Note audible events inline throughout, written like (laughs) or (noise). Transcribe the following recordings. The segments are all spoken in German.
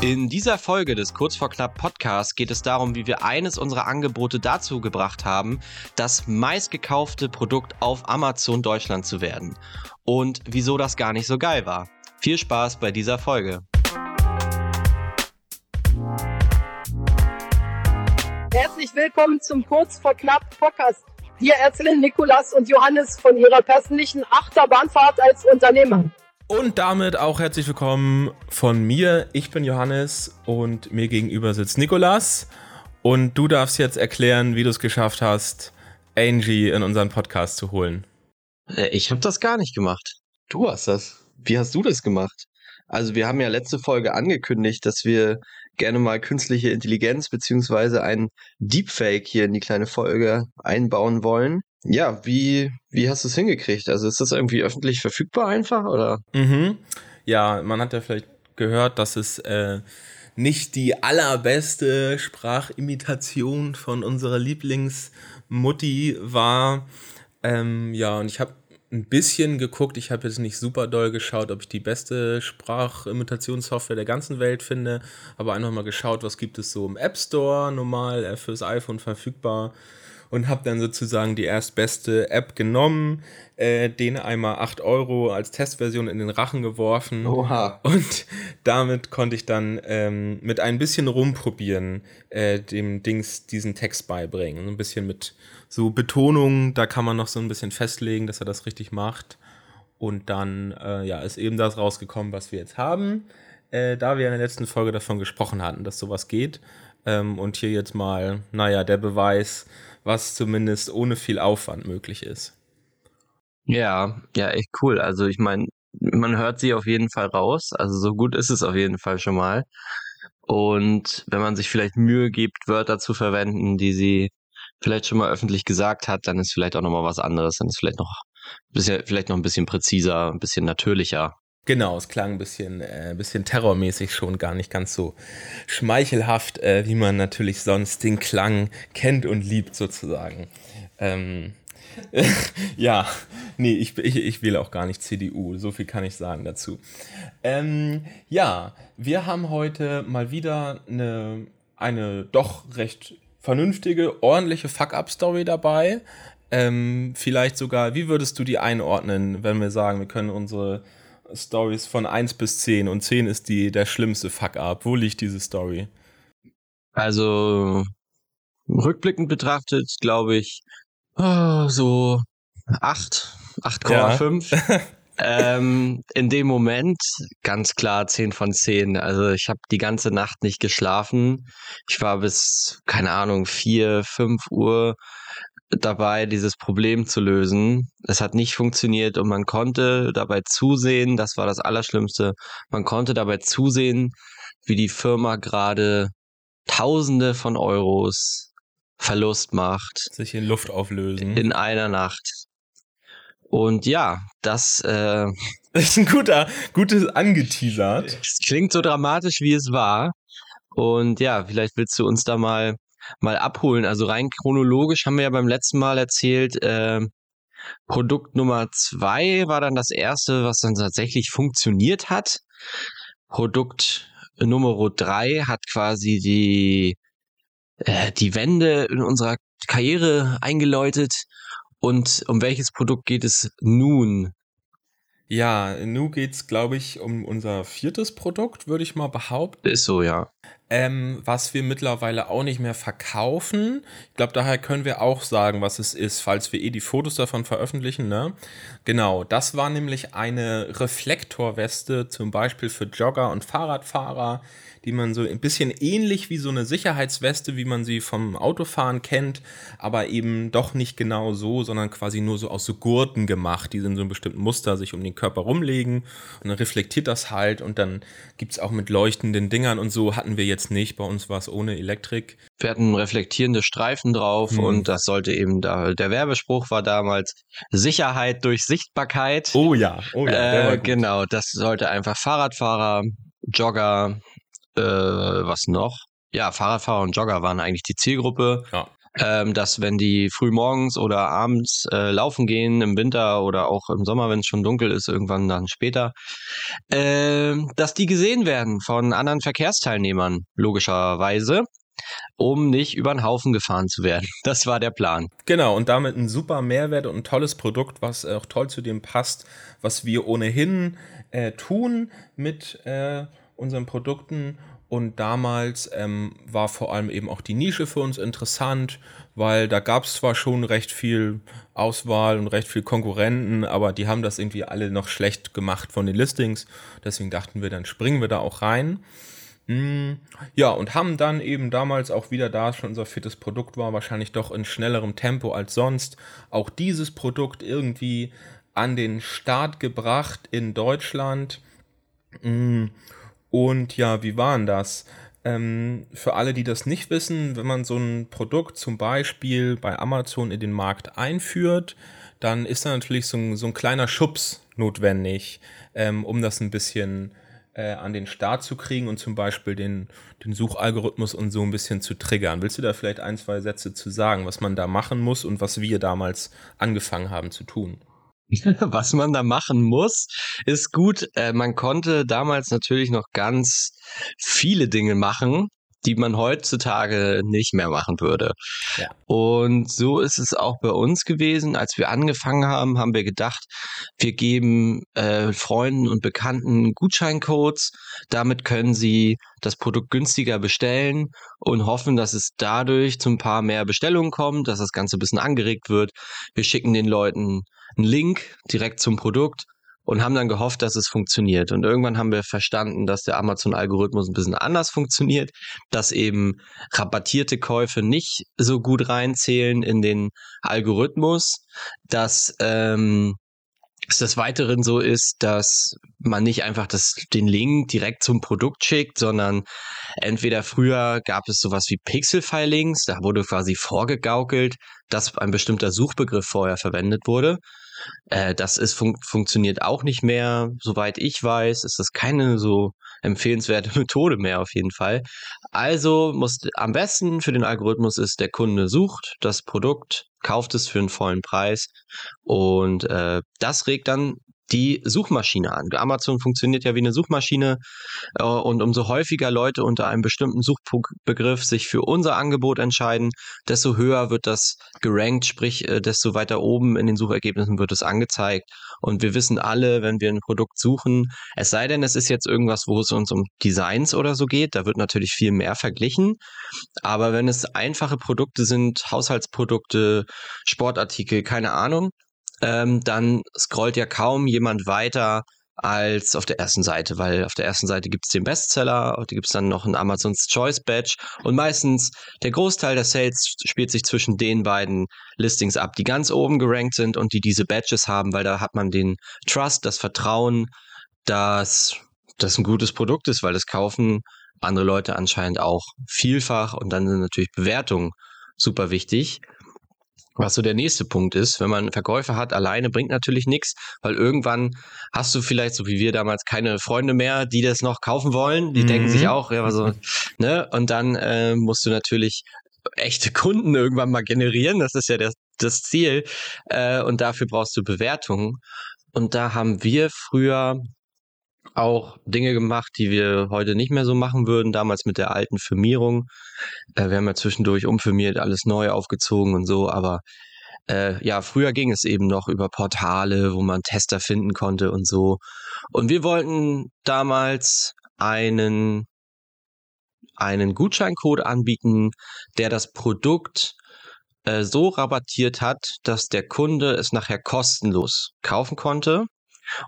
In dieser Folge des Kurz vor Knapp Podcasts geht es darum, wie wir eines unserer Angebote dazu gebracht haben, das meistgekaufte Produkt auf Amazon Deutschland zu werden. Und wieso das gar nicht so geil war. Viel Spaß bei dieser Folge. Herzlich willkommen zum Kurz vor Knapp Podcast. Hier erzählen Nikolas und Johannes von ihrer persönlichen Achterbahnfahrt als Unternehmer. Und damit auch herzlich willkommen von mir. Ich bin Johannes und mir gegenüber sitzt Nikolas. Und du darfst jetzt erklären, wie du es geschafft hast, Angie in unseren Podcast zu holen. Äh, ich habe das gar nicht gemacht. Du hast das. Wie hast du das gemacht? Also wir haben ja letzte Folge angekündigt, dass wir gerne mal künstliche Intelligenz beziehungsweise ein Deepfake hier in die kleine Folge einbauen wollen. Ja, wie, wie hast du es hingekriegt? Also ist das irgendwie öffentlich verfügbar einfach oder? Mhm. Ja, man hat ja vielleicht gehört, dass es äh, nicht die allerbeste Sprachimitation von unserer Lieblingsmutti war. Ähm, ja, und ich habe ein bisschen geguckt. Ich habe jetzt nicht super doll geschaut, ob ich die beste Sprachimmitationssoftware der ganzen Welt finde, aber einfach mal geschaut, was gibt es so im App Store normal äh, fürs iPhone verfügbar und habe dann sozusagen die erstbeste App genommen, äh, den einmal 8 Euro als Testversion in den Rachen geworfen. Oha. Und damit konnte ich dann ähm, mit ein bisschen rumprobieren, äh, dem Dings diesen Text beibringen. Ein bisschen mit so Betonungen, da kann man noch so ein bisschen festlegen, dass er das richtig macht. Und dann äh, ja, ist eben das rausgekommen, was wir jetzt haben. Äh, da wir in der letzten Folge davon gesprochen hatten, dass sowas geht. Ähm, und hier jetzt mal, naja, der Beweis, was zumindest ohne viel Aufwand möglich ist. Ja, ja, echt cool. Also ich meine, man hört sie auf jeden Fall raus. Also so gut ist es auf jeden Fall schon mal. Und wenn man sich vielleicht Mühe gibt, Wörter zu verwenden, die sie vielleicht schon mal öffentlich gesagt hat, dann ist vielleicht auch noch mal was anderes. Dann ist vielleicht noch bisschen, vielleicht noch ein bisschen präziser, ein bisschen natürlicher. Genau, es klang ein bisschen, äh, bisschen terrormäßig schon, gar nicht ganz so schmeichelhaft, äh, wie man natürlich sonst den Klang kennt und liebt sozusagen. Ähm, (laughs) ja, nee, ich, ich, ich wähle auch gar nicht CDU, so viel kann ich sagen dazu. Ähm, ja, wir haben heute mal wieder eine, eine doch recht vernünftige, ordentliche Fuck-Up-Story dabei. Ähm, vielleicht sogar, wie würdest du die einordnen, wenn wir sagen, wir können unsere Stories von 1 bis 10 und 10 ist die der schlimmste Fuck-up. Wo liegt diese Story? Also rückblickend betrachtet, glaube ich, oh, so 8, 8,5. Ja. (laughs) ähm, in dem Moment ganz klar 10 von 10. Also ich habe die ganze Nacht nicht geschlafen. Ich war bis, keine Ahnung, 4, 5 Uhr dabei, dieses Problem zu lösen. Es hat nicht funktioniert und man konnte dabei zusehen, das war das Allerschlimmste, man konnte dabei zusehen, wie die Firma gerade Tausende von Euros Verlust macht. Sich in Luft auflösen. In einer Nacht. Und ja, das, äh, (laughs) das ist ein guter, gutes angeteasert. Es klingt so dramatisch, wie es war. Und ja, vielleicht willst du uns da mal mal abholen. Also rein chronologisch haben wir ja beim letzten Mal erzählt, äh, Produkt Nummer zwei war dann das erste, was dann tatsächlich funktioniert hat. Produkt Nummer drei hat quasi die, äh, die Wende in unserer Karriere eingeläutet. Und um welches Produkt geht es nun? Ja, nun geht es, glaube ich, um unser viertes Produkt, würde ich mal behaupten. Ist so, ja ähm, was wir mittlerweile auch nicht mehr verkaufen. Ich glaube, daher können wir auch sagen, was es ist, falls wir eh die Fotos davon veröffentlichen. Ne? Genau, das war nämlich eine Reflektorweste, zum Beispiel für Jogger und Fahrradfahrer, die man so ein bisschen ähnlich wie so eine Sicherheitsweste, wie man sie vom Autofahren kennt, aber eben doch nicht genau so, sondern quasi nur so aus so Gurten gemacht, die in so einem bestimmten Muster sich um den Körper rumlegen und dann reflektiert das halt und dann gibt es auch mit leuchtenden Dingern und so hatten wir jetzt nicht. Bei uns war es ohne Elektrik. Wir hatten reflektierende Streifen drauf hm. und das sollte eben da, der Werbespruch war damals Sicherheit durch Sichtbarkeit. Oh ja, oh ja. Äh, genau, das sollte einfach Fahrradfahrer, Jogger, äh, was noch? Ja, Fahrradfahrer und Jogger waren eigentlich die Zielgruppe. Ja. ähm, dass wenn die früh morgens oder abends äh, laufen gehen, im Winter oder auch im Sommer, wenn es schon dunkel ist, irgendwann dann später, äh, dass die gesehen werden von anderen Verkehrsteilnehmern, logischerweise um nicht über den Haufen gefahren zu werden. (laughs) Das war der Plan. Genau, und damit ein super Mehrwert und ein tolles Produkt, was auch toll zu dem passt, was wir ohnehin äh, tun mit äh, unseren Produkten und damals ähm, war vor allem eben auch die Nische für uns interessant, weil da gab es zwar schon recht viel Auswahl und recht viel Konkurrenten, aber die haben das irgendwie alle noch schlecht gemacht von den Listings. Deswegen dachten wir, dann springen wir da auch rein. Mm, ja, und haben dann eben damals auch wieder, da schon unser viertes Produkt war, wahrscheinlich doch in schnellerem Tempo als sonst, auch dieses Produkt irgendwie an den Start gebracht in Deutschland. Und ja, wie war denn das? Ähm, für alle, die das nicht wissen, wenn man so ein Produkt zum Beispiel bei Amazon in den Markt einführt, dann ist da natürlich so ein, so ein kleiner Schubs notwendig, ähm, um das ein bisschen äh, an den Start zu kriegen und zum Beispiel den, den Suchalgorithmus und so ein bisschen zu triggern. Willst du da vielleicht ein, zwei Sätze zu sagen, was man da machen muss und was wir damals angefangen haben zu tun? (laughs) Was man da machen muss, ist gut. Äh, man konnte damals natürlich noch ganz viele Dinge machen, die man heutzutage nicht mehr machen würde. Ja. Und so ist es auch bei uns gewesen. Als wir angefangen haben, haben wir gedacht, wir geben äh, Freunden und Bekannten Gutscheincodes. Damit können sie das Produkt günstiger bestellen und hoffen, dass es dadurch zu ein paar mehr Bestellungen kommt, dass das Ganze ein bisschen angeregt wird. Wir schicken den Leuten einen Link direkt zum Produkt und haben dann gehofft, dass es funktioniert. Und irgendwann haben wir verstanden, dass der Amazon-Algorithmus ein bisschen anders funktioniert, dass eben rabattierte Käufe nicht so gut reinzählen in den Algorithmus, dass ähm, es des Weiteren so ist, dass man nicht einfach das, den Link direkt zum Produkt schickt, sondern entweder früher gab es sowas wie Pixel-File-Links, da wurde quasi vorgegaukelt, dass ein bestimmter Suchbegriff vorher verwendet wurde. Äh, das ist fun funktioniert auch nicht mehr, soweit ich weiß, ist das keine so empfehlenswerte (laughs) Methode mehr auf jeden Fall. Also muss am besten für den Algorithmus ist, der Kunde sucht das Produkt, kauft es für einen vollen Preis und äh, das regt dann die Suchmaschine an. Amazon funktioniert ja wie eine Suchmaschine äh, und umso häufiger Leute unter einem bestimmten Suchbegriff sich für unser Angebot entscheiden, desto höher wird das gerankt, sprich äh, desto weiter oben in den Suchergebnissen wird es angezeigt. Und wir wissen alle, wenn wir ein Produkt suchen, es sei denn, es ist jetzt irgendwas, wo es uns um Designs oder so geht, da wird natürlich viel mehr verglichen. Aber wenn es einfache Produkte sind, Haushaltsprodukte, Sportartikel, keine Ahnung, ähm, dann scrollt ja kaum jemand weiter als auf der ersten Seite, weil auf der ersten Seite gibt es den Bestseller, da gibt es dann noch ein Amazon's Choice Badge und meistens der Großteil der Sales spielt sich zwischen den beiden Listings ab, die ganz oben gerankt sind und die diese Badges haben, weil da hat man den Trust, das Vertrauen, dass das ein gutes Produkt ist, weil das kaufen andere Leute anscheinend auch vielfach und dann sind natürlich Bewertungen super wichtig. Was so der nächste Punkt ist, wenn man Verkäufer hat, alleine bringt natürlich nichts, weil irgendwann hast du vielleicht, so wie wir damals, keine Freunde mehr, die das noch kaufen wollen. Die mhm. denken sich mhm. auch, ja, so, ne? Und dann äh, musst du natürlich echte Kunden irgendwann mal generieren. Das ist ja das, das Ziel. Äh, und dafür brauchst du Bewertungen. Und da haben wir früher auch Dinge gemacht, die wir heute nicht mehr so machen würden, damals mit der alten Firmierung. Äh, wir haben ja zwischendurch umfirmiert, alles neu aufgezogen und so, aber äh, ja, früher ging es eben noch über Portale, wo man Tester finden konnte und so. Und wir wollten damals einen, einen Gutscheincode anbieten, der das Produkt äh, so rabattiert hat, dass der Kunde es nachher kostenlos kaufen konnte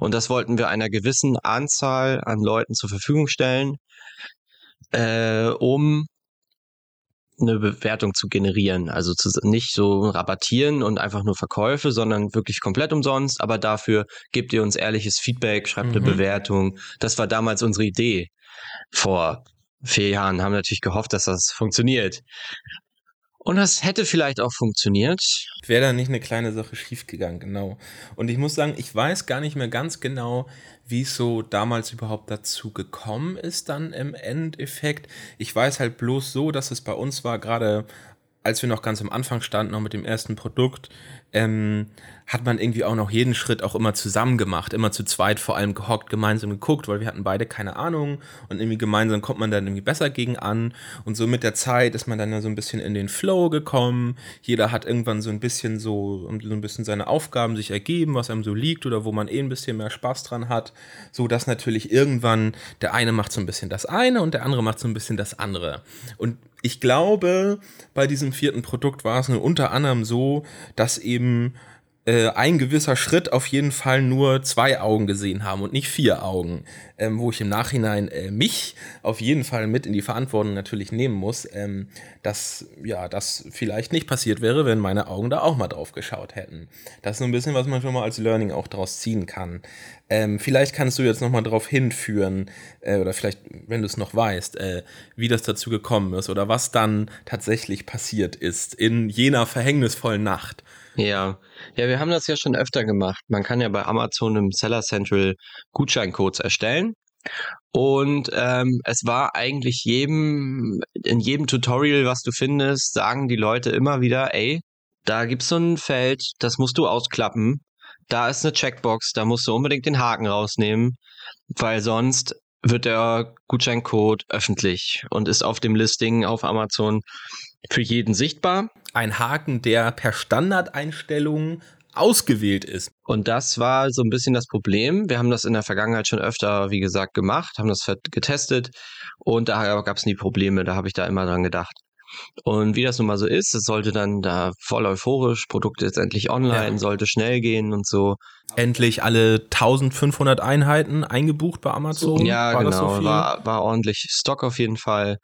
und das wollten wir einer gewissen Anzahl an Leuten zur Verfügung stellen, äh, um eine Bewertung zu generieren. Also zu, nicht so rabattieren und einfach nur Verkäufe, sondern wirklich komplett umsonst. Aber dafür gebt ihr uns ehrliches Feedback, schreibt mhm. eine Bewertung. Das war damals unsere Idee. Vor vier Jahren haben natürlich gehofft, dass das funktioniert. Und das hätte vielleicht auch funktioniert. Wäre da nicht eine kleine Sache schiefgegangen, genau. Und ich muss sagen, ich weiß gar nicht mehr ganz genau, wie es so damals überhaupt dazu gekommen ist, dann im Endeffekt. Ich weiß halt bloß so, dass es bei uns war, gerade als wir noch ganz am Anfang standen, noch mit dem ersten Produkt, ähm, hat man irgendwie auch noch jeden Schritt auch immer zusammen gemacht, immer zu zweit vor allem gehockt, gemeinsam geguckt, weil wir hatten beide keine Ahnung und irgendwie gemeinsam kommt man dann irgendwie besser gegen an. Und so mit der Zeit ist man dann ja so ein bisschen in den Flow gekommen. Jeder hat irgendwann so ein bisschen so, so ein bisschen seine Aufgaben sich ergeben, was einem so liegt oder wo man eh ein bisschen mehr Spaß dran hat, so dass natürlich irgendwann der eine macht so ein bisschen das eine und der andere macht so ein bisschen das andere. Und ich glaube, bei diesem vierten Produkt war es nur unter anderem so, dass eben äh, ein gewisser Schritt auf jeden Fall nur zwei Augen gesehen haben und nicht vier Augen, ähm, wo ich im Nachhinein äh, mich auf jeden Fall mit in die Verantwortung natürlich nehmen muss, ähm, dass ja das vielleicht nicht passiert wäre, wenn meine Augen da auch mal drauf geschaut hätten. Das ist so ein bisschen, was man schon mal als Learning auch daraus ziehen kann. Ähm, vielleicht kannst du jetzt noch mal darauf hinführen äh, oder vielleicht, wenn du es noch weißt, äh, wie das dazu gekommen ist oder was dann tatsächlich passiert ist in jener verhängnisvollen Nacht. Ja, ja, wir haben das ja schon öfter gemacht. Man kann ja bei Amazon im Seller Central Gutscheincodes erstellen. Und ähm, es war eigentlich jedem, in jedem Tutorial, was du findest, sagen die Leute immer wieder, ey, da gibt's so ein Feld, das musst du ausklappen. Da ist eine Checkbox, da musst du unbedingt den Haken rausnehmen, weil sonst wird der Gutscheincode öffentlich und ist auf dem Listing auf Amazon für jeden sichtbar. Ein Haken, der per Standardeinstellung ausgewählt ist. Und das war so ein bisschen das Problem. Wir haben das in der Vergangenheit schon öfter, wie gesagt, gemacht, haben das getestet und da gab es nie Probleme. Da habe ich da immer dran gedacht. Und wie das nun mal so ist, es sollte dann da voll euphorisch, Produkt jetzt endlich online, ja. sollte schnell gehen und so. Endlich alle 1500 Einheiten eingebucht bei Amazon. Ja, war genau, so war, war ordentlich Stock auf jeden Fall.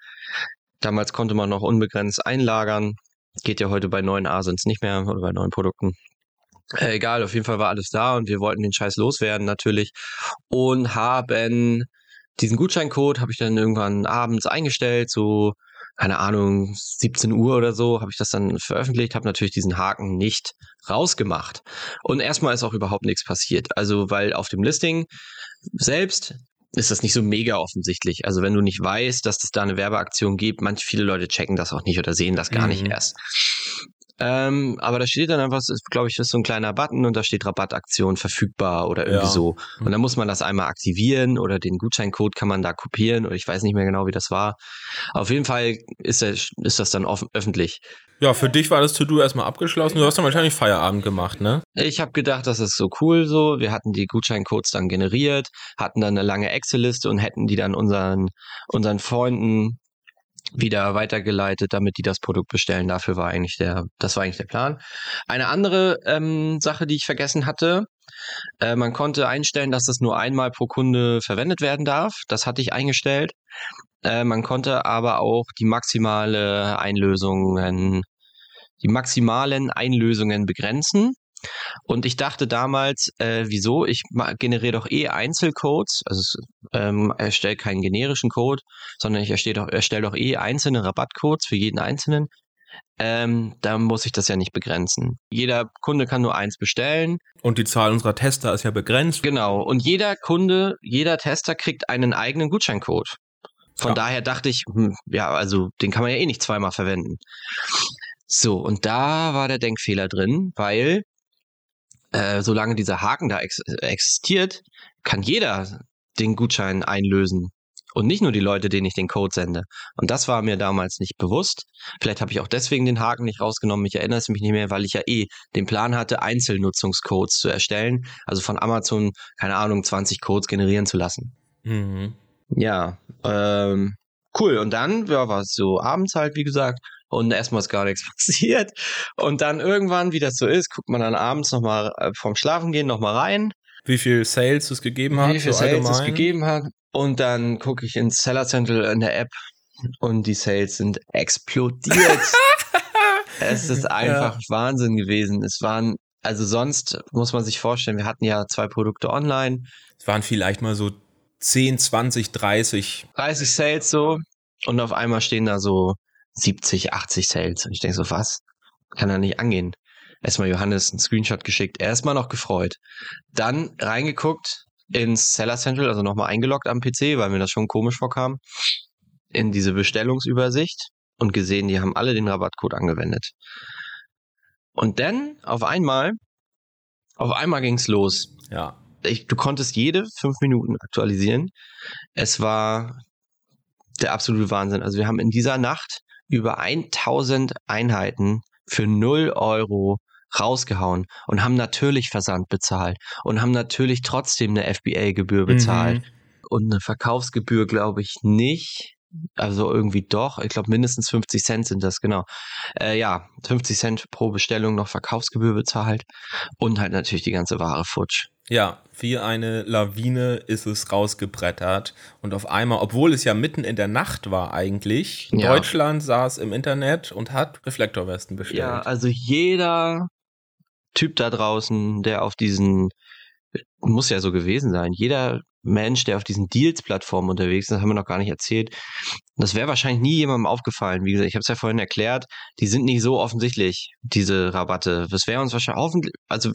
Damals konnte man noch unbegrenzt einlagern. Geht ja heute bei neuen Asins nicht mehr oder bei neuen Produkten. Äh, egal, auf jeden Fall war alles da und wir wollten den Scheiß loswerden natürlich und haben diesen Gutscheincode habe ich dann irgendwann abends eingestellt, so keine Ahnung, 17 Uhr oder so, habe ich das dann veröffentlicht, habe natürlich diesen Haken nicht rausgemacht. Und erstmal ist auch überhaupt nichts passiert. Also, weil auf dem Listing selbst ist das nicht so mega offensichtlich. Also wenn du nicht weißt, dass es da eine Werbeaktion gibt, manche viele Leute checken das auch nicht oder sehen das gar mhm. nicht erst. Ähm, aber da steht dann einfach, glaube ich, das ist so ein kleiner Button und da steht Rabattaktion verfügbar oder irgendwie ja. so. Und dann muss man das einmal aktivieren oder den Gutscheincode kann man da kopieren oder ich weiß nicht mehr genau, wie das war. Auf jeden Fall ist, der, ist das dann offen, öffentlich. Ja, für dich war das To-Do erstmal abgeschlossen. Du hast dann wahrscheinlich Feierabend gemacht, ne? Ich habe gedacht, das ist so cool so. Wir hatten die Gutscheincodes dann generiert, hatten dann eine lange Excel-Liste und hätten die dann unseren, unseren Freunden wieder weitergeleitet, damit die das Produkt bestellen. Dafür war eigentlich der, das war eigentlich der Plan. Eine andere ähm, Sache, die ich vergessen hatte, äh, man konnte einstellen, dass das nur einmal pro Kunde verwendet werden darf. Das hatte ich eingestellt. Äh, man konnte aber auch die maximale Einlösungen, die maximalen Einlösungen begrenzen. Und ich dachte damals, äh, wieso? Ich generiere doch eh Einzelcodes, also ähm, erstelle keinen generischen Code, sondern ich erstelle doch, erstelle doch eh einzelne Rabattcodes für jeden einzelnen. Ähm, da muss ich das ja nicht begrenzen. Jeder Kunde kann nur eins bestellen. Und die Zahl unserer Tester ist ja begrenzt. Genau. Und jeder Kunde, jeder Tester kriegt einen eigenen Gutscheincode. Von ja. daher dachte ich, hm, ja, also den kann man ja eh nicht zweimal verwenden. So, und da war der Denkfehler drin, weil äh, solange dieser Haken da ex existiert, kann jeder den Gutschein einlösen. Und nicht nur die Leute, denen ich den Code sende. Und das war mir damals nicht bewusst. Vielleicht habe ich auch deswegen den Haken nicht rausgenommen. Ich erinnere es mich nicht mehr, weil ich ja eh den Plan hatte, Einzelnutzungscodes zu erstellen. Also von Amazon, keine Ahnung, 20 Codes generieren zu lassen. Mhm. Ja, ähm, cool. Und dann ja, war es so abends halt, wie gesagt, und erstmal ist gar nichts (laughs) passiert. Und dann irgendwann, wie das so ist, guckt man dann abends nochmal äh, vom Schlafengehen nochmal rein. Wie viel Sales es gegeben hat? Wie viel so Sales allgemein? es gegeben hat. Und dann gucke ich ins Seller Central in der App und die Sales sind explodiert. (laughs) es ist einfach ja. Wahnsinn gewesen. Es waren, also sonst muss man sich vorstellen, wir hatten ja zwei Produkte online. Es waren vielleicht mal so 10, 20, 30. 30 Sales so. Und auf einmal stehen da so 70, 80 Sales. Und ich denke so, was? Kann er nicht angehen. Erstmal Johannes einen Screenshot geschickt, erstmal noch gefreut. Dann reingeguckt ins Seller Central, also nochmal eingeloggt am PC, weil mir das schon komisch vorkam, in diese Bestellungsübersicht. und gesehen, die haben alle den Rabattcode angewendet. Und dann auf einmal, auf einmal ging's los. Ja. Ich, du konntest jede fünf Minuten aktualisieren. Es war der absolute Wahnsinn. Also wir haben in dieser Nacht über 1000 Einheiten für 0 Euro rausgehauen und haben natürlich Versand bezahlt und haben natürlich trotzdem eine FBA-Gebühr bezahlt. Mhm. Und eine Verkaufsgebühr glaube ich nicht. Also irgendwie doch. Ich glaube, mindestens 50 Cent sind das, genau. Äh, ja, 50 Cent pro Bestellung noch Verkaufsgebühr bezahlt und halt natürlich die ganze Ware futsch. Ja, wie eine Lawine ist es rausgebrettert. Und auf einmal, obwohl es ja mitten in der Nacht war eigentlich, ja. Deutschland saß im Internet und hat Reflektorwesten bestellt. Ja, also jeder Typ da draußen, der auf diesen, muss ja so gewesen sein, jeder Mensch, der auf diesen Deals-Plattformen unterwegs ist, das haben wir noch gar nicht erzählt. Das wäre wahrscheinlich nie jemandem aufgefallen. Wie gesagt, ich habe es ja vorhin erklärt, die sind nicht so offensichtlich, diese Rabatte. Das wäre uns wahrscheinlich hoffentlich, also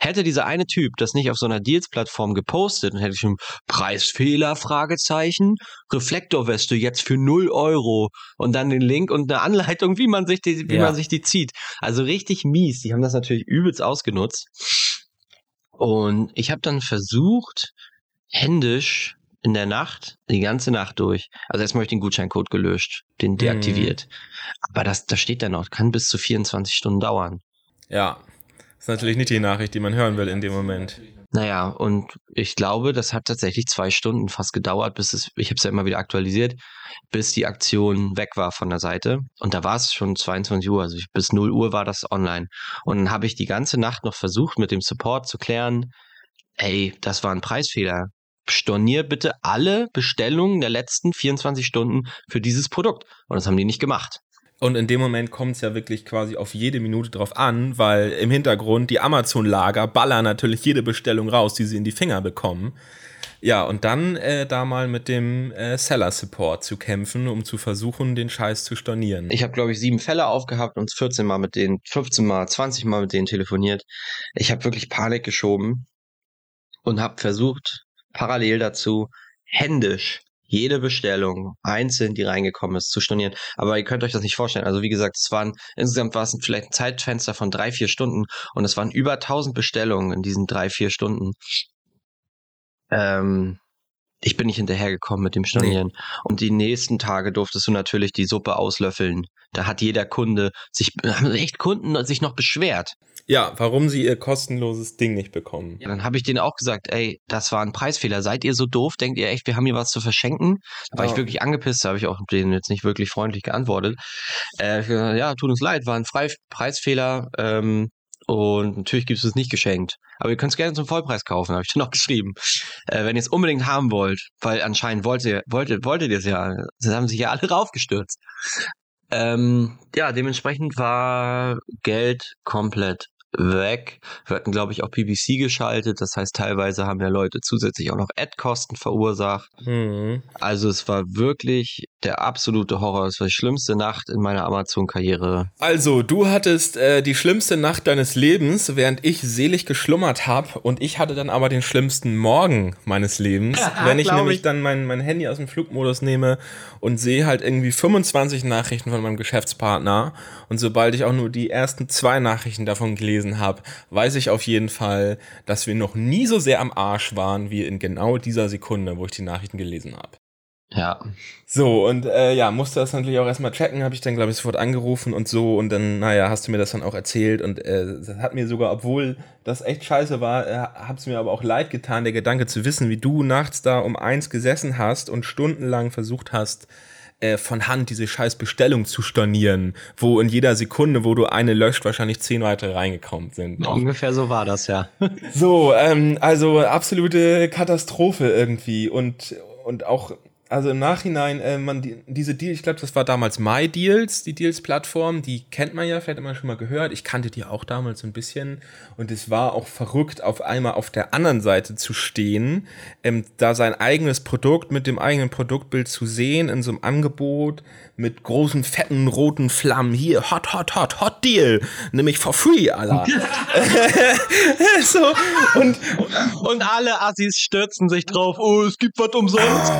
Hätte dieser eine Typ das nicht auf so einer Deals-Plattform gepostet und hätte ich schon Preisfehler, Fragezeichen, Reflektorweste jetzt für 0 Euro und dann den Link und eine Anleitung, wie man sich die, wie ja. man sich die zieht. Also richtig mies. Die haben das natürlich übelst ausgenutzt. Und ich habe dann versucht, händisch in der Nacht, die ganze Nacht durch. Also erstmal habe ich den Gutscheincode gelöscht, den mhm. deaktiviert. Mhm. Aber das, das steht da noch, kann bis zu 24 Stunden dauern. Ja, ist natürlich nicht die Nachricht, die man hören will in dem Moment. Naja, und ich glaube, das hat tatsächlich zwei Stunden fast gedauert, bis es, ich habe es ja immer wieder aktualisiert, bis die Aktion weg war von der Seite. Und da war es schon 22 Uhr, also bis 0 Uhr war das online. Und dann habe ich die ganze Nacht noch versucht, mit dem Support zu klären, ey, das war ein Preisfehler. Stornier bitte alle Bestellungen der letzten 24 Stunden für dieses Produkt. Und das haben die nicht gemacht. Und in dem Moment kommt es ja wirklich quasi auf jede Minute drauf an, weil im Hintergrund die Amazon-Lager ballern natürlich jede Bestellung raus, die sie in die Finger bekommen. Ja, und dann äh, da mal mit dem äh, Seller-Support zu kämpfen, um zu versuchen, den Scheiß zu stornieren. Ich habe, glaube ich, sieben Fälle aufgehabt und 14 Mal mit denen, 15 Mal, 20 Mal mit denen telefoniert. Ich habe wirklich Panik geschoben und habe versucht, parallel dazu händisch jede Bestellung einzeln, die reingekommen ist, zu stornieren. Aber ihr könnt euch das nicht vorstellen. Also wie gesagt, es waren insgesamt war es vielleicht ein Zeitfenster von drei, vier Stunden und es waren über 1000 Bestellungen in diesen drei, vier Stunden. Ähm, ich bin nicht hinterhergekommen mit dem Stornieren. Nee. Und die nächsten Tage durftest du natürlich die Suppe auslöffeln. Da hat jeder Kunde sich, haben echt Kunden sich noch beschwert. Ja, warum sie ihr kostenloses Ding nicht bekommen. Ja, dann habe ich denen auch gesagt, ey, das war ein Preisfehler. Seid ihr so doof? Denkt ihr echt, wir haben hier was zu verschenken? Da war oh. ich wirklich angepisst, habe ich auch denen jetzt nicht wirklich freundlich geantwortet. Äh, ja, tut uns leid, war ein Fre Preisfehler. Ähm, und natürlich gibt es es nicht geschenkt. Aber ihr könnt es gerne zum Vollpreis kaufen, habe ich noch (laughs) geschrieben. Äh, wenn ihr es unbedingt haben wollt, weil anscheinend wollt ihr, wolltet, wolltet ihr es ja. Das haben sich ja alle (laughs) raufgestürzt. Ähm, ja, dementsprechend war Geld komplett weg. Wir hatten, glaube ich, auch PPC geschaltet. Das heißt, teilweise haben ja Leute zusätzlich auch noch Ad-Kosten verursacht. Mhm. Also es war wirklich der absolute Horror. Es war die schlimmste Nacht in meiner Amazon-Karriere. Also, du hattest äh, die schlimmste Nacht deines Lebens, während ich selig geschlummert habe. Und ich hatte dann aber den schlimmsten Morgen meines Lebens. (laughs) wenn ich nämlich ich. dann mein, mein Handy aus dem Flugmodus nehme und sehe halt irgendwie 25 Nachrichten von meinem Geschäftspartner. Und sobald ich auch nur die ersten zwei Nachrichten davon gelesen habe, weiß ich auf jeden Fall, dass wir noch nie so sehr am Arsch waren wie in genau dieser Sekunde, wo ich die Nachrichten gelesen habe. Ja. So, und äh, ja, musste das natürlich auch erstmal checken, habe ich dann, glaube ich, sofort angerufen und so. Und dann, naja, hast du mir das dann auch erzählt. Und äh, das hat mir sogar, obwohl das echt scheiße war, äh, hat es mir aber auch leid getan, der Gedanke zu wissen, wie du nachts da um eins gesessen hast und stundenlang versucht hast, äh, von Hand diese scheiß Bestellung zu stornieren, wo in jeder Sekunde, wo du eine löscht, wahrscheinlich zehn weitere reingekommen sind. Ungefähr so war das, ja. so, ähm, also absolute Katastrophe irgendwie und, und auch also im Nachhinein, äh, man die, diese Deal, ich glaube, das war damals MyDeals, die Deals-Plattform, die kennt man ja, vielleicht immer schon mal gehört. Ich kannte die auch damals so ein bisschen und es war auch verrückt, auf einmal auf der anderen Seite zu stehen, ähm, da sein eigenes Produkt mit dem eigenen Produktbild zu sehen in so einem Angebot mit großen, fetten, roten Flammen. Hier, hot, hot, hot, hot Deal. Nämlich for free, Alter. (laughs) so, und, und alle Assis stürzen sich drauf. Oh, es gibt was umsonst.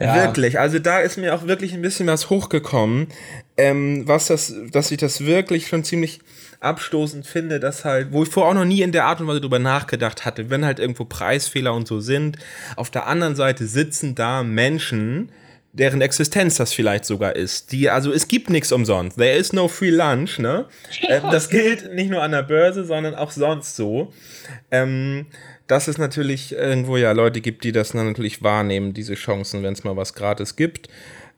Ja. Wirklich, also da ist mir auch wirklich ein bisschen was hochgekommen, ähm, was das, dass ich das wirklich schon ziemlich abstoßend finde, dass halt, wo ich vorher auch noch nie in der Art und Weise drüber nachgedacht hatte, wenn halt irgendwo Preisfehler und so sind, auf der anderen Seite sitzen da Menschen, deren Existenz das vielleicht sogar ist. Die, also es gibt nichts umsonst. There is no free lunch, ne? (laughs) Äh, das gilt nicht nur an der Börse, sondern auch sonst so. Ähm, dass es natürlich irgendwo ja Leute gibt, die das natürlich wahrnehmen, diese Chancen, wenn es mal was gratis gibt.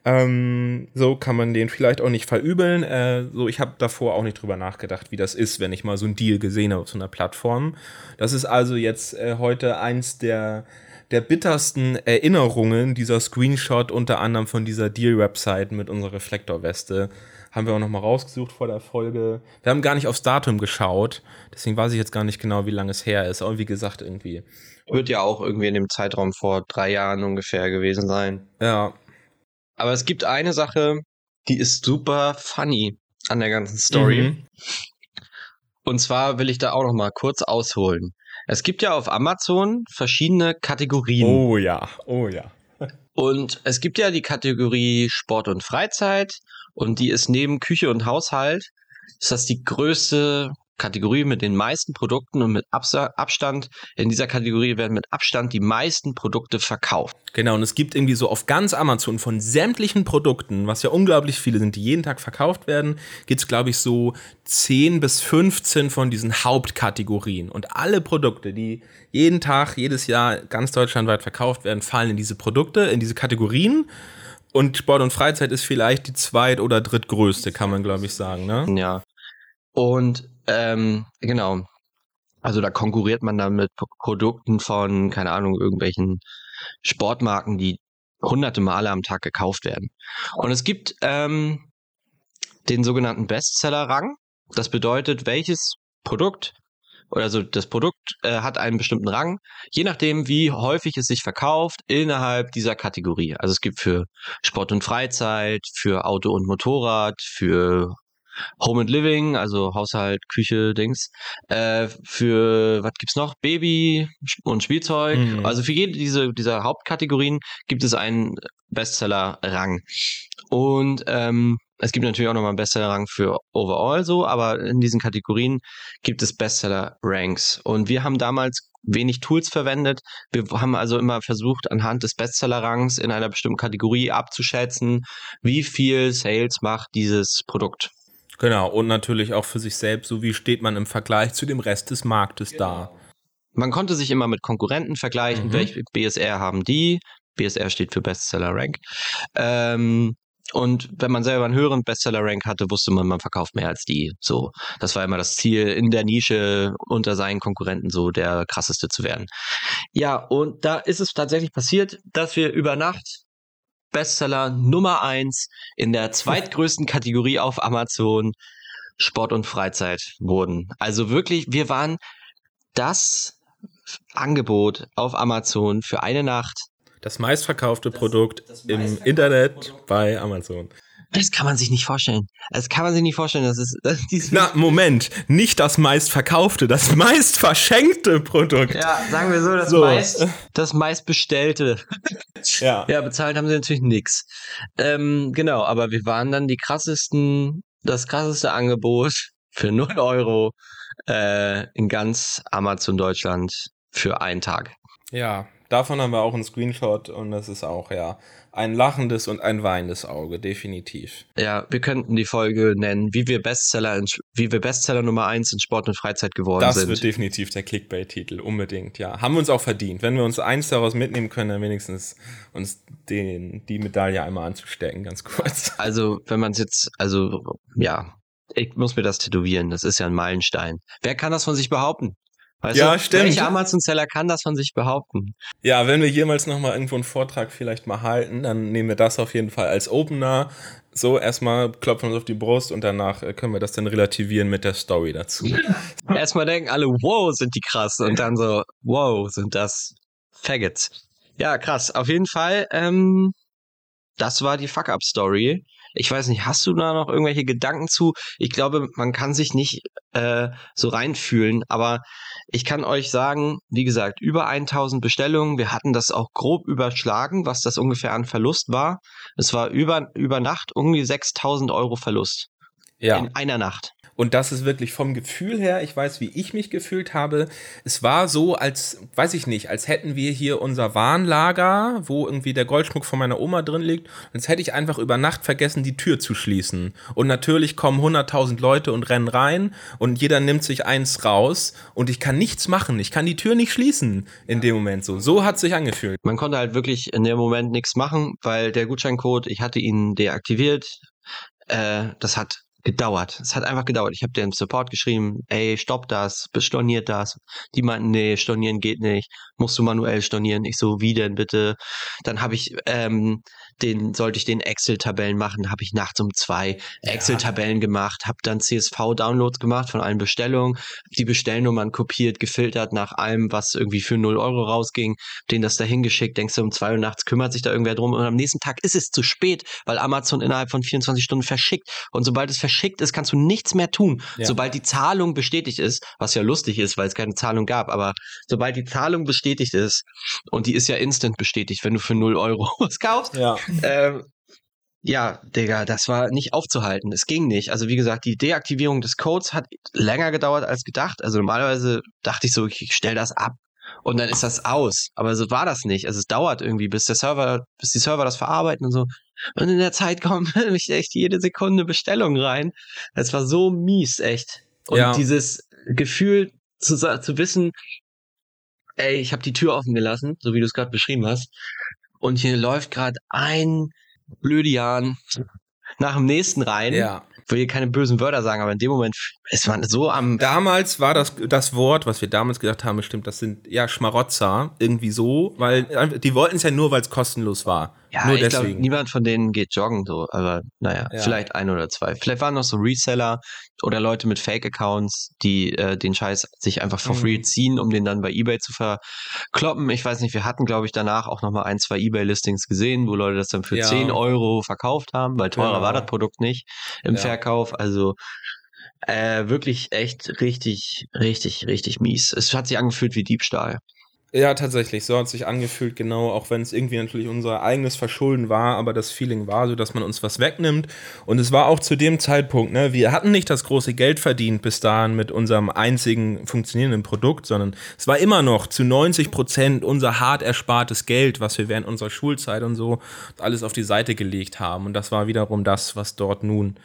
Ähm, so kann man den vielleicht auch nicht verübeln. Äh, so, ich habe davor auch nicht drüber nachgedacht, wie das ist, wenn ich mal so einen Deal gesehen habe auf so einer Plattform. Das ist also jetzt äh, heute eins der der bittersten Erinnerungen, dieser Screenshot unter anderem von dieser Deal-Website mit unserer Reflektorweste, haben wir auch nochmal rausgesucht vor der Folge. Wir haben gar nicht aufs Datum geschaut, deswegen weiß ich jetzt gar nicht genau, wie lange es her ist. Aber wie gesagt, irgendwie. Wird ja auch irgendwie in dem Zeitraum vor drei Jahren ungefähr gewesen sein. Ja. Aber es gibt eine Sache, die ist super funny an der ganzen Story. Mhm. Und zwar will ich da auch noch mal kurz ausholen. Es gibt ja auf Amazon verschiedene Kategorien. Oh ja, oh ja. Und es gibt ja die Kategorie Sport und Freizeit und die ist neben Küche und Haushalt, ist das die größte Kategorie mit den meisten Produkten und mit Abstand. In dieser Kategorie werden mit Abstand die meisten Produkte verkauft. Genau, und es gibt irgendwie so auf ganz Amazon von sämtlichen Produkten, was ja unglaublich viele sind, die jeden Tag verkauft werden, gibt es, glaube ich, so 10 bis 15 von diesen Hauptkategorien. Und alle Produkte, die jeden Tag, jedes Jahr ganz deutschlandweit verkauft werden, fallen in diese Produkte, in diese Kategorien. Und Sport und Freizeit ist vielleicht die zweit- oder drittgrößte, kann man, glaube ich, sagen. Ne? Ja. Und ähm, genau. Also da konkurriert man dann mit Produkten von, keine Ahnung, irgendwelchen Sportmarken, die hunderte Male am Tag gekauft werden. Und es gibt ähm, den sogenannten Bestseller-Rang. Das bedeutet, welches Produkt also das Produkt äh, hat einen bestimmten Rang, je nachdem, wie häufig es sich verkauft innerhalb dieser Kategorie. Also es gibt für Sport und Freizeit, für Auto und Motorrad, für Home and Living, also Haushalt, Küche, Dings. Äh, für was gibt's noch? Baby und Spielzeug. Mhm. Also für jede diese, dieser Hauptkategorien gibt es einen Bestseller-Rang. Und ähm, es gibt natürlich auch nochmal einen Bestseller-Rang für Overall so, aber in diesen Kategorien gibt es Bestseller-Ranks. Und wir haben damals wenig Tools verwendet. Wir haben also immer versucht, anhand des Bestseller-Rangs in einer bestimmten Kategorie abzuschätzen, wie viel Sales macht dieses Produkt. Genau, und natürlich auch für sich selbst, so wie steht man im Vergleich zu dem Rest des Marktes genau. da. Man konnte sich immer mit Konkurrenten vergleichen, mhm. welche BSR haben die. BSR steht für Bestseller Rank. Ähm, und wenn man selber einen höheren Bestseller-Rank hatte, wusste man, man verkauft mehr als die. So, das war immer das Ziel, in der Nische unter seinen Konkurrenten so der krasseste zu werden. Ja, und da ist es tatsächlich passiert, dass wir über Nacht Bestseller Nummer eins in der zweitgrößten Kategorie auf Amazon Sport und Freizeit wurden. Also wirklich, wir waren das Angebot auf Amazon für eine Nacht. Das meistverkaufte das, Produkt das im Internet Produkt bei Amazon. Das kann man sich nicht vorstellen. Das kann man sich nicht vorstellen. Das ist, das ist Na, Moment. Nicht das meistverkaufte, das meist verschenkte Produkt. Ja, sagen wir so, das, so. Meist, das meistbestellte. (laughs) Ja. Ja, bezahlt haben sie natürlich nichts. Ähm, genau, aber wir waren dann die krassesten, das krasseste Angebot für 0 Euro äh, in ganz Amazon Deutschland für einen Tag. Ja, davon haben wir auch einen Screenshot und das ist auch, ja, ein lachendes und ein weinendes Auge, definitiv. Ja, wir könnten die Folge nennen, wie wir Bestseller, in, wie wir Bestseller Nummer 1 in Sport und Freizeit geworden das sind. Das wird definitiv der Clickbait-Titel, unbedingt, ja. Haben wir uns auch verdient. Wenn wir uns eins daraus mitnehmen können, dann wenigstens uns den, die Medaille einmal anzustecken, ganz kurz. (laughs) Also, wenn man es jetzt, also, ja, ich muss mir das tätowieren. Das ist ja ein Meilenstein. Wer kann das von sich behaupten? Weißt ja, du, stimmt. Welcher Amazon-Seller kann das von sich behaupten? Ja, wenn wir jemals nochmal irgendwo einen Vortrag vielleicht mal halten, dann nehmen wir das auf jeden Fall als Opener. So, erstmal klopfen wir uns auf die Brust und danach äh, können wir das dann relativieren mit der Story dazu. (laughs) erstmal denken alle, wow, sind die krass. Und dann so, wow, sind das Faggots. Ja, krass. Auf jeden Fall, ähm, das war die Fuck-Up-Story. Ich weiß nicht, hast du da noch irgendwelche Gedanken zu? Ich glaube, man kann sich nicht äh, so reinfühlen, aber ich kann euch sagen, wie gesagt, über 1000 Bestellungen. Wir hatten das auch grob überschlagen, was das ungefähr an Verlust war. Es war über, über Nacht irgendwie 6000 Euro Verlust. Ja. In einer Nacht. Und das ist wirklich vom Gefühl her, ich weiß, wie ich mich gefühlt habe. Es war so, als, weiß ich nicht, als hätten wir hier unser Warnlager, wo irgendwie der Goldschmuck von meiner Oma drin liegt. Und jetzt hätte ich einfach über Nacht vergessen, die Tür zu schließen. Und natürlich kommen 100.000 Leute und rennen rein und jeder nimmt sich eins raus und ich kann nichts machen. Ich kann die Tür nicht schließen in dem Moment so. So hat es sich angefühlt. Man konnte halt wirklich in dem Moment nichts machen, weil der Gutscheincode, ich hatte ihn deaktiviert. Äh, das hat gedauert. Es hat einfach gedauert. Ich habe dem Support geschrieben, ey, stopp das, storniert das. Die meinten, nee, stornieren geht nicht. Musst du manuell stornieren. Ich so, wie denn bitte? Dann habe ich ähm, den sollte ich den Excel-Tabellen machen, habe ich nachts um zwei ja. Excel-Tabellen gemacht, habe dann CSV-Downloads gemacht von allen Bestellungen, die Bestellnummern kopiert, gefiltert nach allem, was irgendwie für 0 Euro rausging, denen das dahin geschickt, denkst du um zwei Uhr nachts kümmert sich da irgendwer drum und am nächsten Tag ist es zu spät, weil Amazon innerhalb von 24 Stunden verschickt und sobald es verschickt ist, kannst du nichts mehr tun. Ja. Sobald die Zahlung bestätigt ist, was ja lustig ist, weil es keine Zahlung gab, aber sobald die Zahlung bestätigt ist und die ist ja instant bestätigt, wenn du für 0 Euro (laughs) was kaufst, ja (laughs) ähm, ja, Digga, das war nicht aufzuhalten. Es ging nicht. Also wie gesagt, die Deaktivierung des Codes hat länger gedauert als gedacht. Also normalerweise dachte ich so, ich stell das ab und dann ist das aus. Aber so war das nicht. Also es dauert irgendwie, bis der Server, bis die Server das verarbeiten und so. Und in der Zeit kommen (laughs) echt jede Sekunde Bestellung rein. Es war so mies, echt. Und ja. dieses Gefühl zu, zu wissen, ey, ich habe die Tür offen gelassen, so wie du es gerade beschrieben hast und hier läuft gerade ein Blödian nach dem nächsten rein. Ja. Ich will hier keine bösen Wörter sagen, aber in dem Moment ist man so am. Damals war das, das Wort, was wir damals gedacht haben, bestimmt, das sind ja Schmarotzer, irgendwie so, weil die wollten es ja nur, weil es kostenlos war. Ja, Nur ich glaube, niemand von denen geht joggen so, aber naja, ja. vielleicht ein oder zwei. Vielleicht waren noch so Reseller oder Leute mit Fake-Accounts, die äh, den Scheiß sich einfach for free mhm. ziehen, um den dann bei Ebay zu verkloppen. Ich weiß nicht, wir hatten, glaube ich, danach auch nochmal ein, zwei Ebay-Listings gesehen, wo Leute das dann für ja. 10 Euro verkauft haben, weil teurer ja. war das Produkt nicht im Verkauf. Also äh, wirklich echt richtig, richtig, richtig mies. Es hat sich angefühlt wie Diebstahl. Ja, tatsächlich. So hat sich angefühlt, genau, auch wenn es irgendwie natürlich unser eigenes Verschulden war, aber das Feeling war so, dass man uns was wegnimmt. Und es war auch zu dem Zeitpunkt, ne, wir hatten nicht das große Geld verdient bis dahin mit unserem einzigen funktionierenden Produkt, sondern es war immer noch zu 90 Prozent unser hart erspartes Geld, was wir während unserer Schulzeit und so alles auf die Seite gelegt haben. Und das war wiederum das, was dort nun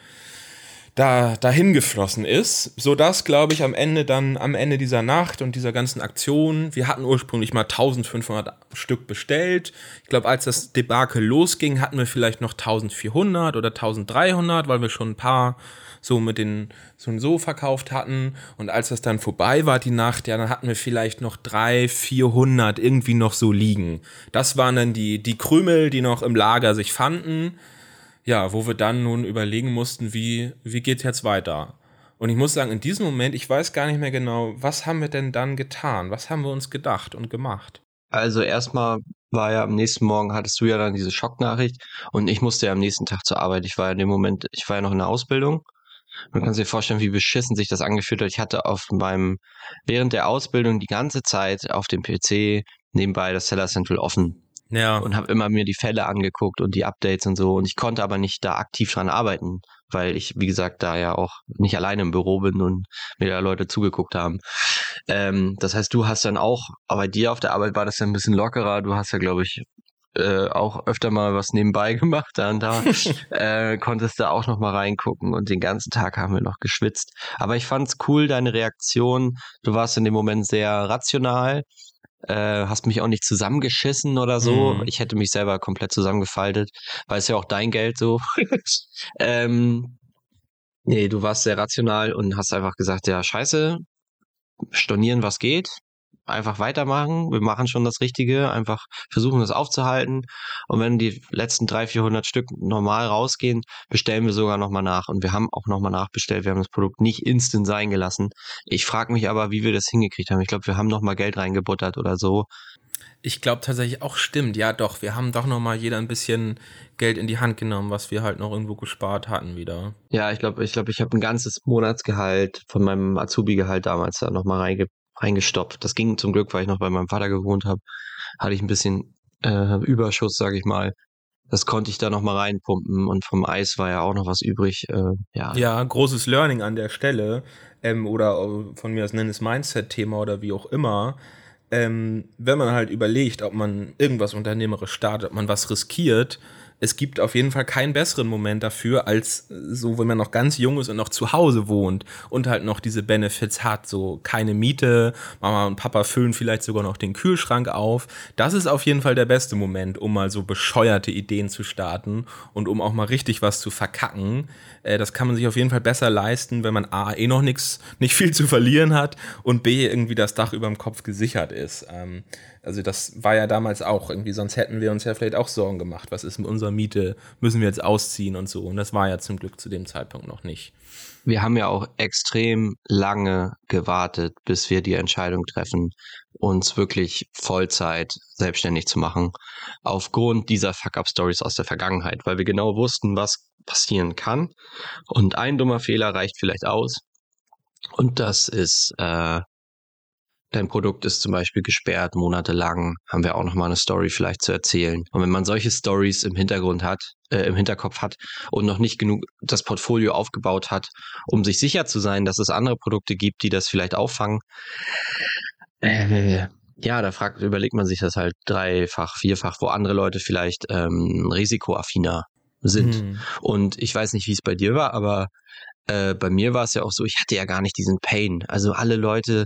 da dahin geflossen ist, so dass glaube ich am Ende dann am Ende dieser Nacht und dieser ganzen Aktion, wir hatten ursprünglich mal 1500 Stück bestellt. Ich glaube, als das Debakel losging, hatten wir vielleicht noch 1400 oder 1300, weil wir schon ein paar so mit den so und so verkauft hatten und als das dann vorbei war die Nacht, ja, dann hatten wir vielleicht noch 300, 400 irgendwie noch so liegen. Das waren dann die die Krümel, die noch im Lager sich fanden ja, wo wir dann nun überlegen mussten, wie, wie geht's jetzt weiter? Und ich muss sagen, in diesem Moment, ich weiß gar nicht mehr genau, was haben wir denn dann getan? Was haben wir uns gedacht und gemacht? Also erstmal war ja am nächsten Morgen hattest du ja dann diese Schocknachricht und ich musste ja am nächsten Tag zur Arbeit. Ich war ja in dem Moment, ich war ja noch in der Ausbildung. Man kann sich vorstellen, wie beschissen sich das angefühlt hat. Ich hatte auf meinem, während der Ausbildung die ganze Zeit auf dem PC nebenbei das Seller Central offen ja. Und habe immer mir die Fälle angeguckt und die Updates und so. Und ich konnte aber nicht da aktiv dran arbeiten, weil ich, wie gesagt, da ja auch nicht alleine im Büro bin und mir da Leute zugeguckt haben. Ähm, das heißt, du hast dann auch, aber bei dir auf der Arbeit war das ja ein bisschen lockerer. Du hast ja, glaube ich, äh, auch öfter mal was nebenbei (laughs) gemacht da und da. (laughs) äh, konntest da auch noch mal reingucken und den ganzen Tag haben wir noch geschwitzt. Aber ich fand's cool, deine Reaktion. Du warst in dem Moment sehr rational äh, hast mich auch nicht zusammengeschissen oder so. Mhm. Ich hätte mich selber komplett zusammengefaltet, weil es ja auch dein Geld so. (laughs) ähm, nee, du warst sehr rational und hast einfach gesagt, ja, scheiße, stornieren, was geht einfach weitermachen. Wir machen schon das Richtige, einfach versuchen das aufzuhalten. Und wenn die letzten 300, 400 Stück normal rausgehen, bestellen wir sogar nochmal nach. Und wir haben auch nochmal nachbestellt. Wir haben das Produkt nicht instant sein gelassen. Ich frage mich aber, wie wir das hingekriegt haben. Ich glaube, wir haben nochmal Geld reingebuttert oder so. Ich glaube tatsächlich auch stimmt. Ja, doch. Wir haben doch noch mal jeder ein bisschen Geld in die Hand genommen, was wir halt noch irgendwo gespart hatten wieder. Ja, ich glaube, ich glaube, ich habe ein ganzes Monatsgehalt von meinem Azubi-Gehalt damals da noch mal reinge reingestopft. Das ging zum Glück, weil ich noch bei meinem Vater gewohnt habe, hatte ich ein bisschen äh, Überschuss, sage ich mal. Das konnte ich da noch mal reinpumpen und vom Eis war ja auch noch was übrig. Äh, ja. ja, großes Learning an der Stelle ähm, oder äh, von mir aus nenn es Mindset-Thema oder wie auch immer ähm, wenn man halt überlegt, ob man irgendwas unternehmerisch startet, ob man was riskiert, es gibt auf jeden Fall keinen besseren Moment dafür, als so, wenn man noch ganz jung ist und noch zu Hause wohnt und halt noch diese Benefits hat, so keine Miete, Mama und Papa füllen vielleicht sogar noch den Kühlschrank auf. Das ist auf jeden Fall der beste Moment, um mal so bescheuerte Ideen zu starten und um auch mal richtig was zu verkacken. Äh, das kann man sich auf jeden Fall besser leisten, wenn man A, eh noch nichts, nicht viel zu verlieren hat und B, irgendwie das Dach über dem Kopf gesichert ist. Ähm, also das war ja damals auch irgendwie, sonst hätten wir uns ja vielleicht auch Sorgen gemacht. Was ist mit unserer Miete? Müssen wir jetzt ausziehen und so? Und das war ja zum Glück zu dem Zeitpunkt noch nicht. Wir haben ja auch extrem lange gewartet, bis wir die Entscheidung treffen, uns wirklich Vollzeit selbstständig zu machen, aufgrund dieser Fuck-up-Stories aus der Vergangenheit, weil wir genau wussten, was passieren kann. Und ein dummer Fehler reicht vielleicht aus. Und das ist äh, dein Produkt ist zum Beispiel gesperrt, monatelang, haben wir auch nochmal eine Story vielleicht zu erzählen. Und wenn man solche Stories im Hintergrund hat, äh, im Hinterkopf hat und noch nicht genug das Portfolio aufgebaut hat, um sich sicher zu sein, dass es andere Produkte gibt, die das vielleicht auffangen, äh, ja, da fragt, überlegt man sich das halt dreifach, vierfach, wo andere Leute vielleicht ähm, risikoaffiner sind. Hm. Und ich weiß nicht, wie es bei dir war, aber äh, bei mir war es ja auch so, ich hatte ja gar nicht diesen Pain. Also alle Leute,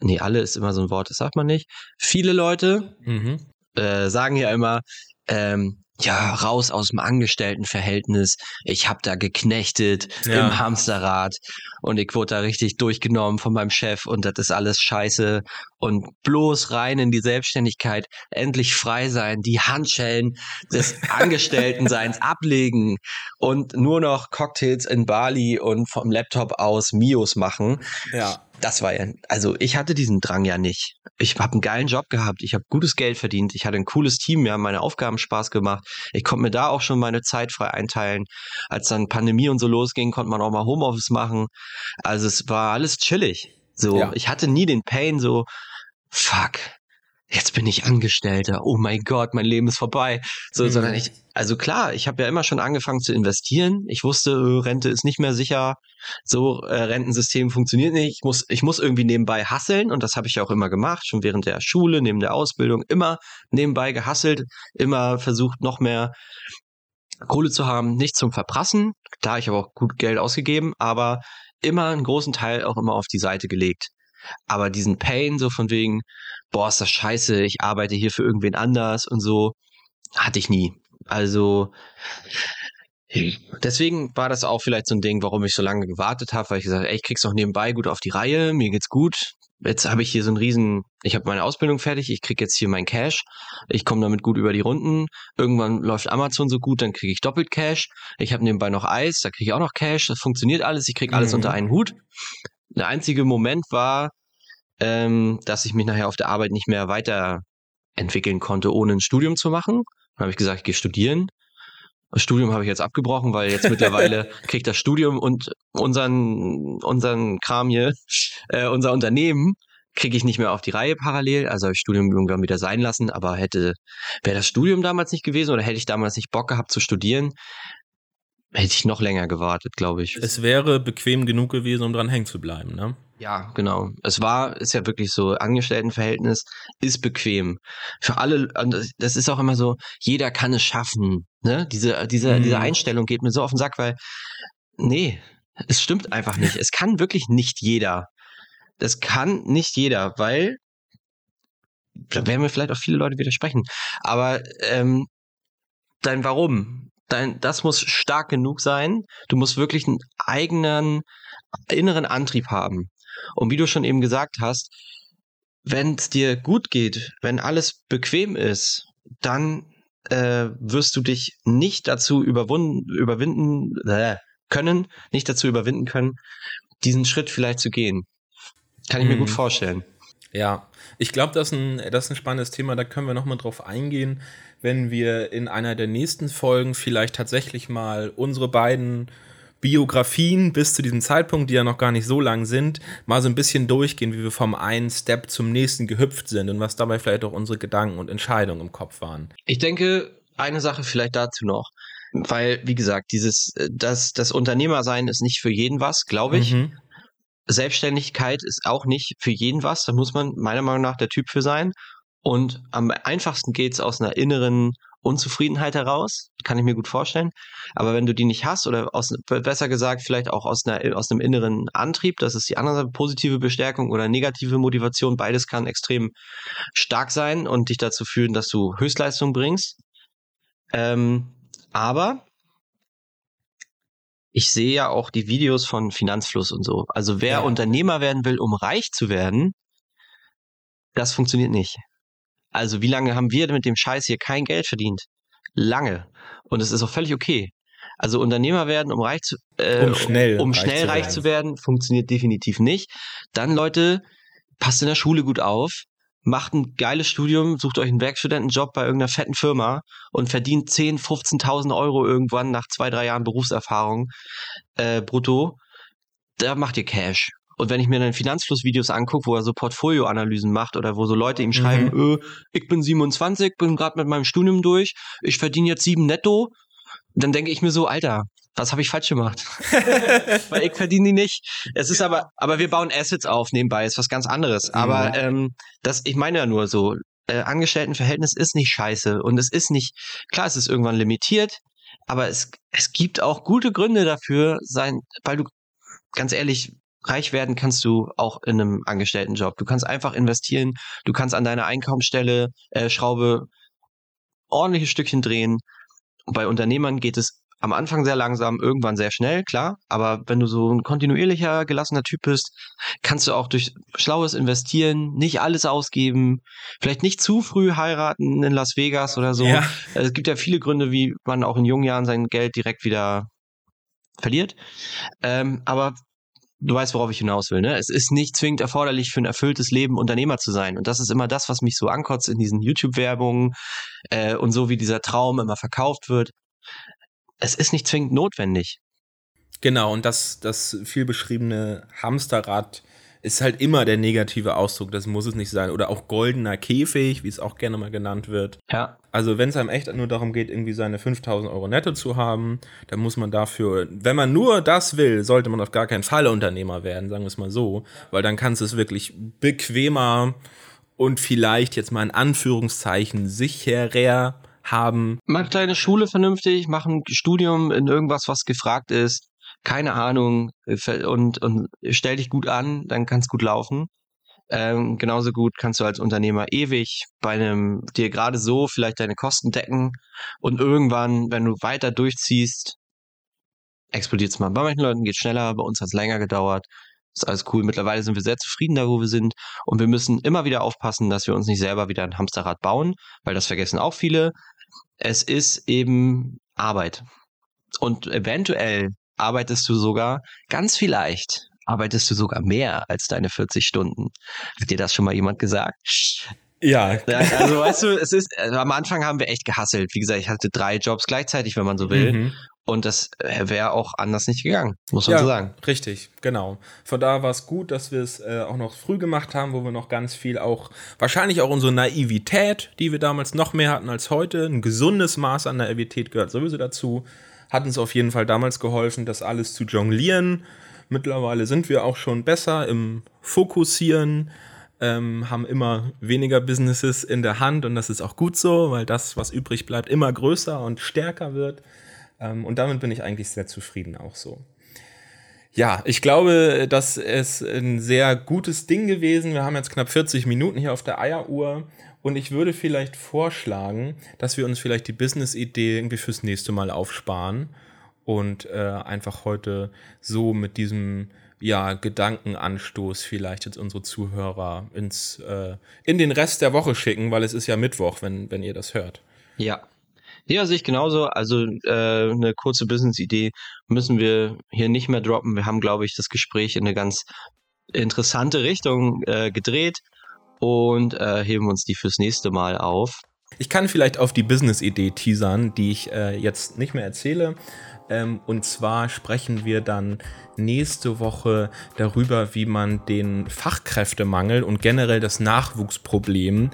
nee, alle ist immer so ein Wort, das sagt man nicht. Viele Leute mhm. äh, sagen ja immer, ähm, ja, raus aus dem Angestelltenverhältnis. Ich hab da geknechtet ja. im Hamsterrad und ich wurde da richtig durchgenommen von meinem Chef und das ist alles scheiße und bloß rein in die Selbstständigkeit, endlich frei sein, die Handschellen des (laughs) Angestelltenseins ablegen und nur noch Cocktails in Bali und vom Laptop aus Mios machen. Ja das war ja, also ich hatte diesen Drang ja nicht. Ich habe einen geilen Job gehabt, ich habe gutes Geld verdient, ich hatte ein cooles Team, mir haben meine Aufgaben Spaß gemacht. Ich konnte mir da auch schon meine Zeit frei einteilen. Als dann Pandemie und so losging, konnte man auch mal Homeoffice machen. Also es war alles chillig. So, ja. ich hatte nie den Pain so, fuck, jetzt bin ich Angestellter, oh mein Gott, mein Leben ist vorbei. So, mhm. sondern ich, also klar, ich habe ja immer schon angefangen zu investieren. Ich wusste, äh, Rente ist nicht mehr sicher. So, äh, Rentensystem funktioniert nicht. Ich muss, ich muss irgendwie nebenbei hasseln und das habe ich auch immer gemacht, schon während der Schule, neben der Ausbildung, immer nebenbei gehasselt, immer versucht, noch mehr Kohle zu haben, nicht zum Verprassen. Da ich aber auch gut Geld ausgegeben, aber immer einen großen Teil auch immer auf die Seite gelegt. Aber diesen Pain, so von wegen, boah, ist das scheiße, ich arbeite hier für irgendwen anders und so, hatte ich nie. Also, deswegen war das auch vielleicht so ein Ding, warum ich so lange gewartet habe, weil ich gesagt habe, ey, ich krieg's noch nebenbei gut auf die Reihe, mir geht's gut. Jetzt habe ich hier so einen riesen, ich habe meine Ausbildung fertig, ich krieg jetzt hier mein Cash, ich komme damit gut über die Runden. Irgendwann läuft Amazon so gut, dann kriege ich doppelt Cash. Ich habe nebenbei noch Eis, da kriege ich auch noch Cash, das funktioniert alles, ich krieg alles mhm. unter einen Hut. Der einzige Moment war, ähm, dass ich mich nachher auf der Arbeit nicht mehr weiterentwickeln konnte, ohne ein Studium zu machen. Dann habe ich gesagt, ich gehe studieren. Das Studium habe ich jetzt abgebrochen, weil jetzt mittlerweile (laughs) kriegt das Studium und unseren, unseren Kram hier, äh, unser Unternehmen, kriege ich nicht mehr auf die Reihe parallel. Also habe ich Studium irgendwann wieder sein lassen, aber hätte, wäre das Studium damals nicht gewesen oder hätte ich damals nicht Bock gehabt zu studieren, hätte ich noch länger gewartet, glaube ich. Es wäre bequem genug gewesen, um dran hängen zu bleiben, ne? Ja, genau. Es war, ist ja wirklich so, Angestelltenverhältnis ist bequem. Für alle, das ist auch immer so, jeder kann es schaffen. Ne? Diese, diese, mhm. diese Einstellung geht mir so auf den Sack, weil, nee, es stimmt einfach nicht. Es kann wirklich nicht jeder. Das kann nicht jeder, weil, da werden wir vielleicht auch viele Leute widersprechen, aber ähm, dein Warum, dein, das muss stark genug sein. Du musst wirklich einen eigenen inneren Antrieb haben. Und wie du schon eben gesagt hast, wenn es dir gut geht, wenn alles bequem ist, dann äh, wirst du dich nicht dazu überwinden äh, können, nicht dazu überwinden können, diesen Schritt vielleicht zu gehen. Kann ich mhm. mir gut mhm. vorstellen. Ja, ich glaube, das, das ist ein spannendes Thema, da können wir nochmal drauf eingehen, wenn wir in einer der nächsten Folgen vielleicht tatsächlich mal unsere beiden Biografien bis zu diesem Zeitpunkt, die ja noch gar nicht so lang sind, mal so ein bisschen durchgehen, wie wir vom einen Step zum nächsten gehüpft sind und was dabei vielleicht auch unsere Gedanken und Entscheidungen im Kopf waren. Ich denke, eine Sache vielleicht dazu noch, weil, wie gesagt, dieses, äh, das, das Unternehmersein ist nicht für jeden was, glaube ich. Mhm. Selbstständigkeit ist auch nicht für jeden was. Da muss man meiner Meinung nach der Typ für sein. Und am einfachsten geht's aus einer inneren Unzufriedenheit heraus, kann ich mir gut vorstellen. Aber wenn du die nicht hast oder aus, besser gesagt vielleicht auch aus, einer, aus einem inneren Antrieb, das ist die andere Seite, positive Bestärkung oder negative Motivation, beides kann extrem stark sein und dich dazu führen, dass du Höchstleistung bringst. Ähm, aber ich sehe ja auch die Videos von Finanzfluss und so. Also wer ja. Unternehmer werden will, um reich zu werden, das funktioniert nicht. Also wie lange haben wir mit dem Scheiß hier kein Geld verdient? Lange. Und es ist auch völlig okay. Also Unternehmer werden, um reich zu, äh, um schnell, um reich, schnell zu reich zu werden, funktioniert definitiv nicht. Dann Leute, passt in der Schule gut auf, macht ein geiles Studium, sucht euch einen Werkstudentenjob bei irgendeiner fetten Firma und verdient 10, 15.000 Euro irgendwann nach zwei, drei Jahren Berufserfahrung äh, brutto. Da macht ihr Cash. Und wenn ich mir dann Finanzflussvideos angucke, wo er so Portfolioanalysen macht oder wo so Leute ihm schreiben, mhm. ich bin 27, bin gerade mit meinem Studium durch, ich verdiene jetzt sieben netto, dann denke ich mir so, Alter, was habe ich falsch gemacht? (laughs) Weil ich verdiene die nicht. Es ist aber, aber wir bauen Assets auf nebenbei, ist was ganz anderes. Aber mhm. ähm, das, ich meine ja nur so, äh, Angestelltenverhältnis ist nicht scheiße und es ist nicht, klar, es ist irgendwann limitiert, aber es, es gibt auch gute Gründe dafür, sein, weil du, ganz ehrlich, reich werden kannst du auch in einem Angestelltenjob. Du kannst einfach investieren, du kannst an deiner Einkommensstelle äh, Schraube ordentliches Stückchen drehen. Bei Unternehmern geht es am Anfang sehr langsam, irgendwann sehr schnell, klar. Aber wenn du so ein kontinuierlicher, gelassener Typ bist, kannst du auch durch schlaues Investieren nicht alles ausgeben. Vielleicht nicht zu früh heiraten in Las Vegas oder so. Ja. Es gibt ja viele Gründe, wie man auch in jungen Jahren sein Geld direkt wieder verliert. Ähm, aber du weißt, worauf ich hinaus will, ne? Es ist nicht zwingend erforderlich für ein erfülltes Leben Unternehmer zu sein. Und das ist immer das, was mich so ankotzt in diesen YouTube-Werbungen äh, und so wie dieser Traum immer verkauft wird. Es ist nicht zwingend notwendig. Genau, und das, das viel beschriebene Hamsterrad ist halt immer der negative Ausdruck, das muss es nicht sein. Oder auch goldener Käfig, wie es auch gerne mal genannt wird. Ja. Also wenn es einem echt nur darum geht, irgendwie seine 5000 Euro netto zu haben, dann muss man dafür, wenn man nur das will, sollte man auf gar keinen Fall Unternehmer werden, sagen wir es mal so, weil dann kannst du es wirklich bequemer und vielleicht jetzt mal in Anführungszeichen sicherer haben. Mach deine Schule vernünftig, mach ein Studium in irgendwas, was gefragt ist keine Ahnung und, und stell dich gut an, dann kann es gut laufen. Ähm, genauso gut kannst du als Unternehmer ewig bei einem dir gerade so vielleicht deine Kosten decken und irgendwann, wenn du weiter durchziehst, explodiert es mal. Bei manchen Leuten geht schneller, bei uns hat es länger gedauert. Ist alles cool. Mittlerweile sind wir sehr zufrieden da, wo wir sind. Und wir müssen immer wieder aufpassen, dass wir uns nicht selber wieder ein Hamsterrad bauen, weil das vergessen auch viele. Es ist eben Arbeit. Und eventuell arbeitest du sogar, ganz vielleicht, arbeitest du sogar mehr als deine 40 Stunden. Hat dir das schon mal jemand gesagt? Ja. Also weißt du, es ist, also am Anfang haben wir echt gehasselt. Wie gesagt, ich hatte drei Jobs gleichzeitig, wenn man so will. Mhm. Und das wäre auch anders nicht gegangen, muss man ja, so sagen. Richtig, genau. Von daher war es gut, dass wir es äh, auch noch früh gemacht haben, wo wir noch ganz viel auch, wahrscheinlich auch unsere Naivität, die wir damals noch mehr hatten als heute, ein gesundes Maß an Naivität gehört sowieso dazu hat uns auf jeden Fall damals geholfen, das alles zu jonglieren. Mittlerweile sind wir auch schon besser im Fokussieren, ähm, haben immer weniger Businesses in der Hand und das ist auch gut so, weil das, was übrig bleibt, immer größer und stärker wird. Ähm, und damit bin ich eigentlich sehr zufrieden auch so. Ja, ich glaube, das ist ein sehr gutes Ding gewesen. Wir haben jetzt knapp 40 Minuten hier auf der Eieruhr. Und ich würde vielleicht vorschlagen, dass wir uns vielleicht die Business-Idee irgendwie fürs nächste Mal aufsparen und äh, einfach heute so mit diesem ja, Gedankenanstoß vielleicht jetzt unsere Zuhörer ins, äh, in den Rest der Woche schicken, weil es ist ja Mittwoch, wenn, wenn ihr das hört. Ja. Ja, sehe ich genauso. Also äh, eine kurze Business-Idee müssen wir hier nicht mehr droppen. Wir haben, glaube ich, das Gespräch in eine ganz interessante Richtung äh, gedreht. und äh, heben uns die fürs nächste Mal auf. Ich kann vielleicht auf die Business-Idee teasern, die ich äh, jetzt nicht mehr erzähle. Ähm, und zwar sprechen wir dann nächste Woche darüber, wie man den Fachkräftemangel und generell das Nachwuchsproblem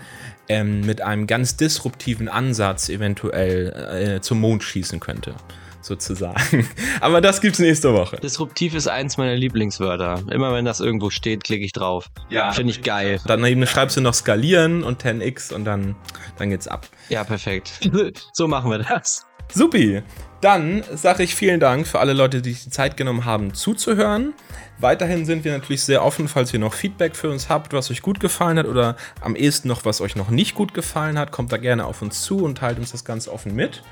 ähm, mit einem ganz disruptiven Ansatz eventuell äh, zum Mond schießen könnte sozusagen. (laughs) Aber das gibt's nächste Woche. Disruptiv ist eins meiner Lieblingswörter. Immer wenn das irgendwo steht, klicke ich drauf. Ja. Finde ich geil. Dann schreibst du noch skalieren und 10x und dann, dann geht's ab. Ja, perfekt. (laughs) so machen wir das. Supi. Dann sage ich vielen Dank für alle Leute, die sich die Zeit genommen haben, zuzuhören. Weiterhin sind wir natürlich sehr offen, falls ihr noch Feedback für uns habt, was euch gut gefallen hat oder am ehesten noch, was euch noch nicht gut gefallen hat. Kommt da gerne auf uns zu und teilt uns das ganz offen mit.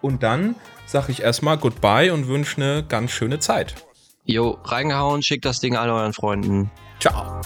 Und dann sage ich erstmal Goodbye und wünsche eine ganz schöne Zeit. Jo, reingehauen, schickt das Ding all euren Freunden. Ciao.